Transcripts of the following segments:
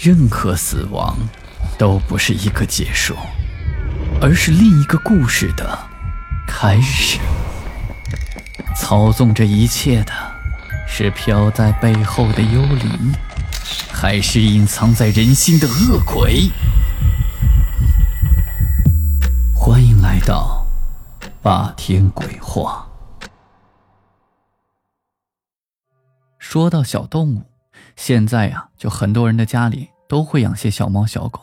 任何死亡都不是一个结束，而是另一个故事的开始。操纵这一切的是飘在背后的幽灵，还是隐藏在人心的恶鬼？欢迎来到霸天鬼话。说到小动物，现在呀，就很多人的家里都会养些小猫小狗，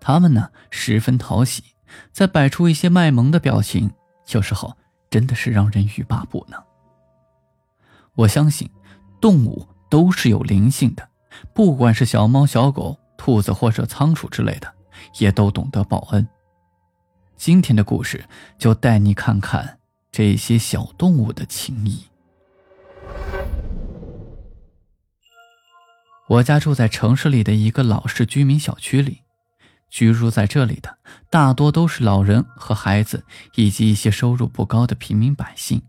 它们呢十分讨喜，再摆出一些卖萌的表情，有时候真的是让人欲罢不能。我相信，动物都是有灵性的，不管是小猫小狗、兔子或者仓鼠之类的，也都懂得报恩。今天的故事就带你看看这些小动物的情谊。我家住在城市里的一个老式居民小区里，居住在这里的大多都是老人和孩子，以及一些收入不高的平民百姓。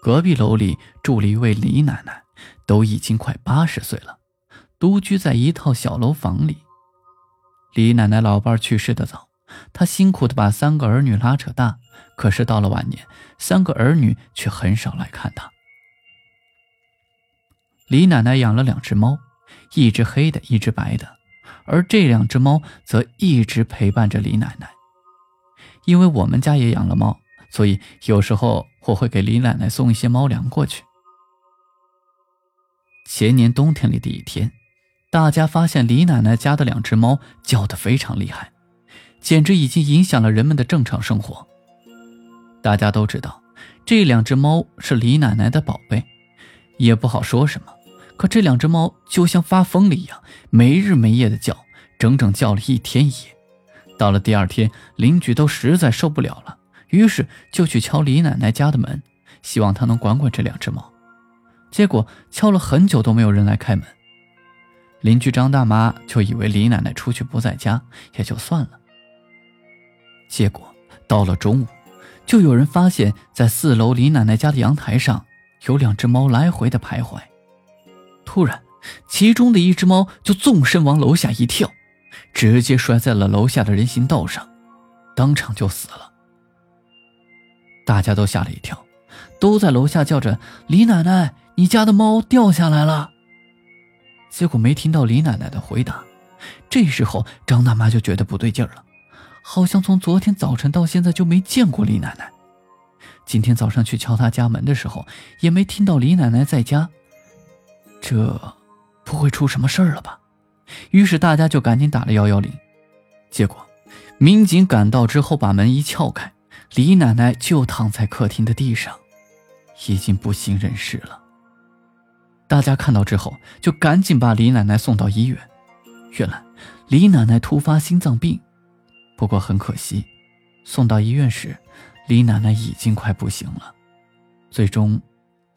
隔壁楼里住了一位李奶奶，都已经快八十岁了，独居在一套小楼房里。李奶奶老伴去世的早，她辛苦的把三个儿女拉扯大，可是到了晚年，三个儿女却很少来看她。李奶奶养了两只猫，一只黑的，一只白的，而这两只猫则一直陪伴着李奶奶。因为我们家也养了猫，所以有时候我会给李奶奶送一些猫粮过去。前年冬天里的一天，大家发现李奶奶家的两只猫叫得非常厉害，简直已经影响了人们的正常生活。大家都知道，这两只猫是李奶奶的宝贝，也不好说什么。可这两只猫就像发疯了一样，没日没夜的叫，整整叫了一天一夜。到了第二天，邻居都实在受不了了，于是就去敲李奶奶家的门，希望她能管管这两只猫。结果敲了很久都没有人来开门。邻居张大妈就以为李奶奶出去不在家，也就算了。结果到了中午，就有人发现，在四楼李奶奶家的阳台上，有两只猫来回的徘徊。突然，其中的一只猫就纵身往楼下一跳，直接摔在了楼下的人行道上，当场就死了。大家都吓了一跳，都在楼下叫着：“李奶奶，你家的猫掉下来了。”结果没听到李奶奶的回答。这时候，张大妈就觉得不对劲儿了，好像从昨天早晨到现在就没见过李奶奶。今天早上去敲她家门的时候，也没听到李奶奶在家。这不会出什么事儿了吧？于是大家就赶紧打了幺幺零。结果，民警赶到之后，把门一撬开，李奶奶就躺在客厅的地上，已经不省人事了。大家看到之后，就赶紧把李奶奶送到医院。原来，李奶奶突发心脏病，不过很可惜，送到医院时，李奶奶已经快不行了，最终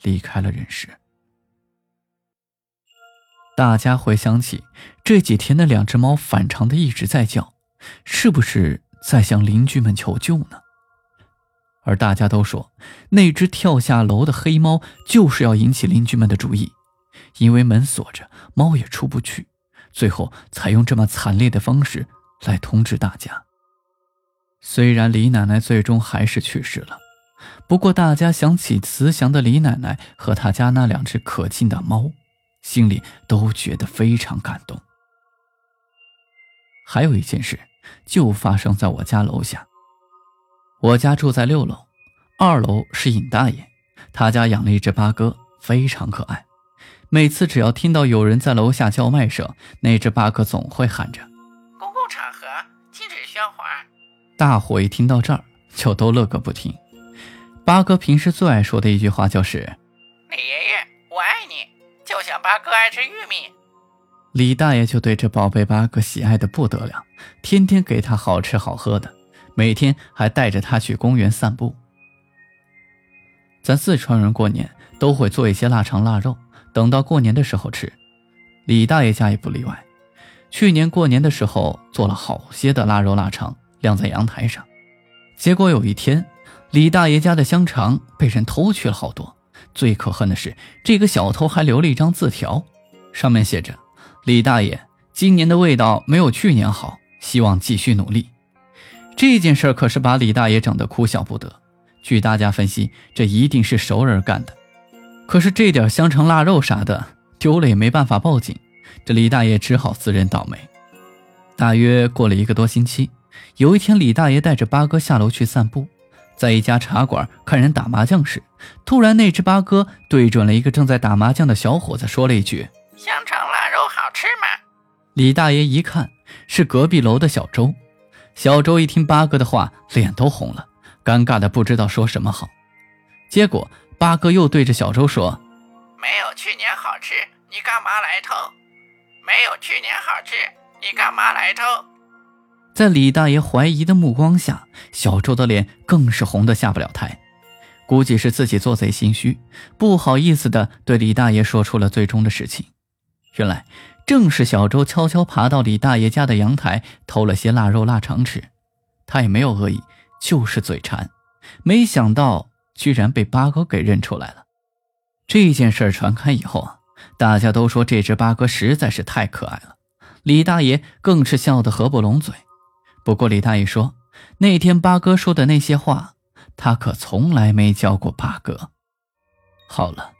离开了人世。大家回想起这几天那两只猫反常的一直在叫，是不是在向邻居们求救呢？而大家都说，那只跳下楼的黑猫就是要引起邻居们的注意，因为门锁着，猫也出不去，最后采用这么惨烈的方式来通知大家。虽然李奶奶最终还是去世了，不过大家想起慈祥的李奶奶和她家那两只可敬的猫。心里都觉得非常感动。还有一件事，就发生在我家楼下。我家住在六楼，二楼是尹大爷，他家养了一只八哥，非常可爱。每次只要听到有人在楼下叫卖声，那只八哥总会喊着：“公共场合禁止喧哗。”大伙一听到这儿，就都乐个不停。八哥平时最爱说的一句话就是：“你爷爷，”就想八哥爱吃玉米，李大爷就对这宝贝八哥喜爱的不得了，天天给他好吃好喝的，每天还带着他去公园散步。咱四川人过年都会做一些腊肠腊肉，等到过年的时候吃。李大爷家也不例外，去年过年的时候做了好些的腊肉腊肠，晾在阳台上。结果有一天，李大爷家的香肠被人偷去了好多。最可恨的是，这个小偷还留了一张字条，上面写着：“李大爷，今年的味道没有去年好，希望继续努力。这件事可是把李大爷整得哭笑不得。据大家分析，这一定是熟人干的。可是这点香肠、腊肉啥的丢了也没办法报警，这李大爷只好自认倒霉。大约过了一个多星期，有一天，李大爷带着八哥下楼去散步，在一家茶馆看人打麻将时，突然那只八哥对准了一个正在打麻将的小伙子，说了一句：“香肠、腊肉好吃吗？”李大爷一看是隔壁楼的小周，小周一听八哥的话，脸都红了，尴尬的不知道说什么好。结果八哥又对着小周说：“没有去年好吃，你干嘛来偷？没有去年好吃，你干嘛来偷？”在李大爷怀疑的目光下，小周的脸更是红得下不了台，估计是自己做贼心虚，不好意思的对李大爷说出了最终的事情。原来。正是小周悄悄爬到李大爷家的阳台偷了些腊肉腊肠吃，他也没有恶意，就是嘴馋。没想到居然被八哥给认出来了。这件事传开以后啊，大家都说这只八哥实在是太可爱了，李大爷更是笑得合不拢嘴。不过李大爷说，那天八哥说的那些话，他可从来没教过八哥。好了，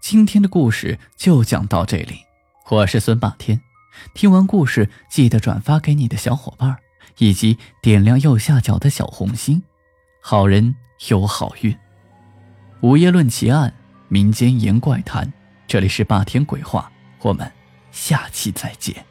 今天的故事就讲到这里。我是孙霸天，听完故事记得转发给你的小伙伴，以及点亮右下角的小红心。好人有好运。午夜论奇案，民间言怪谈，这里是霸天鬼话，我们下期再见。